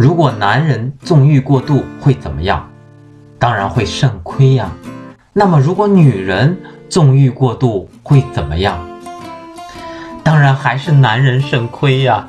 如果男人纵欲过度会怎么样？当然会肾亏呀。那么如果女人纵欲过度会怎么样？当然还是男人肾亏呀。